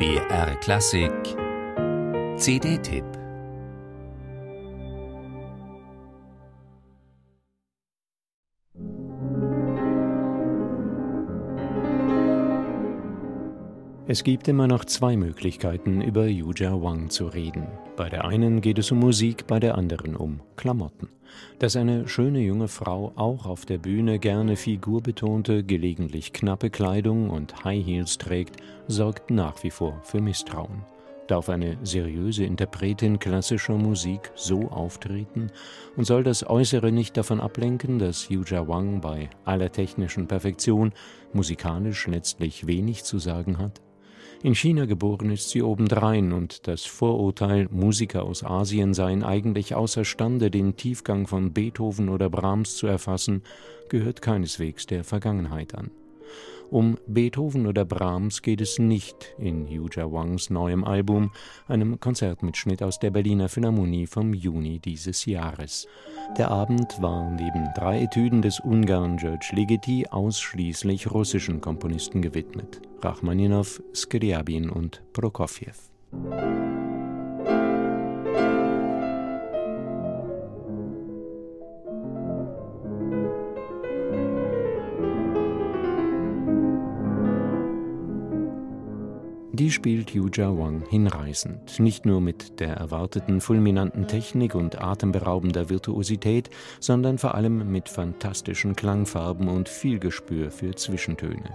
BR Klassik. CD-Tipp Es gibt immer noch zwei Möglichkeiten, über Yuja Wang zu reden. Bei der einen geht es um Musik, bei der anderen um Klamotten. Dass eine schöne junge Frau auch auf der Bühne gerne figurbetonte, gelegentlich knappe Kleidung und High Heels trägt, sorgt nach wie vor für Misstrauen. Darf eine seriöse Interpretin klassischer Musik so auftreten? Und soll das Äußere nicht davon ablenken, dass Yuja Wang bei aller technischen Perfektion musikalisch letztlich wenig zu sagen hat? In China geboren ist sie obendrein, und das Vorurteil, Musiker aus Asien seien eigentlich außerstande, den Tiefgang von Beethoven oder Brahms zu erfassen, gehört keineswegs der Vergangenheit an. Um Beethoven oder Brahms geht es nicht in Yuja Wangs neuem Album, einem Konzertmitschnitt aus der Berliner Philharmonie vom Juni dieses Jahres. Der Abend war neben drei Etüden des Ungarn George Ligeti ausschließlich russischen Komponisten gewidmet: Rachmaninow, Skriabin und Prokofjew. Die spielt Yuja Wang hinreißend, nicht nur mit der erwarteten fulminanten Technik und atemberaubender Virtuosität, sondern vor allem mit fantastischen Klangfarben und viel Gespür für Zwischentöne.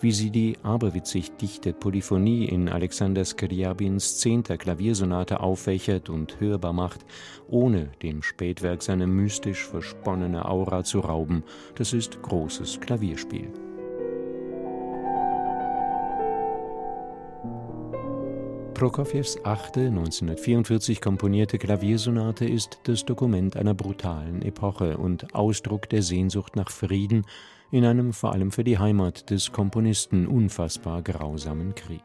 Wie sie die aberwitzig dichte Polyphonie in Alexander Skriabins zehnter Klaviersonate auffächert und hörbar macht, ohne dem Spätwerk seine mystisch versponnene Aura zu rauben, das ist großes Klavierspiel. Prokofjews achte 1944 komponierte Klaviersonate ist das Dokument einer brutalen Epoche und Ausdruck der Sehnsucht nach Frieden in einem vor allem für die Heimat des Komponisten unfassbar grausamen Krieg.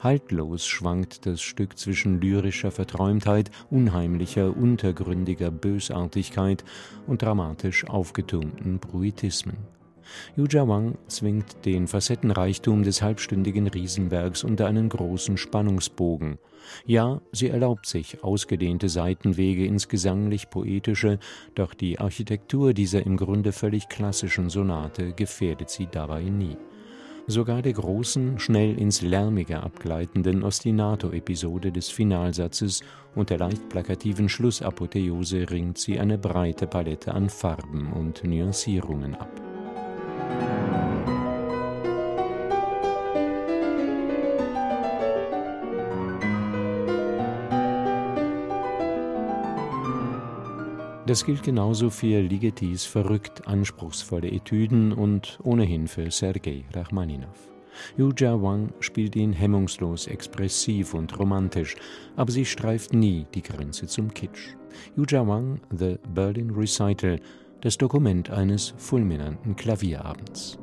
Haltlos schwankt das Stück zwischen lyrischer Verträumtheit, unheimlicher, untergründiger Bösartigkeit und dramatisch aufgetürmten Bruitismen. Yuja Wang zwingt den Facettenreichtum des halbstündigen Riesenwerks unter einen großen Spannungsbogen. Ja, sie erlaubt sich ausgedehnte Seitenwege ins gesanglich-poetische, doch die Architektur dieser im Grunde völlig klassischen Sonate gefährdet sie dabei nie. Sogar der großen, schnell ins Lärmige abgleitenden Ostinato-Episode des Finalsatzes und der leicht plakativen Schlussapotheose ringt sie eine breite Palette an Farben und Nuancierungen ab. Das gilt genauso für Ligetis verrückt anspruchsvolle Etüden und ohnehin für Sergei Rachmaninow. Yuja Wang spielt ihn hemmungslos expressiv und romantisch, aber sie streift nie die Grenze zum Kitsch. Yuja Wang, The Berlin Recital, das Dokument eines fulminanten Klavierabends.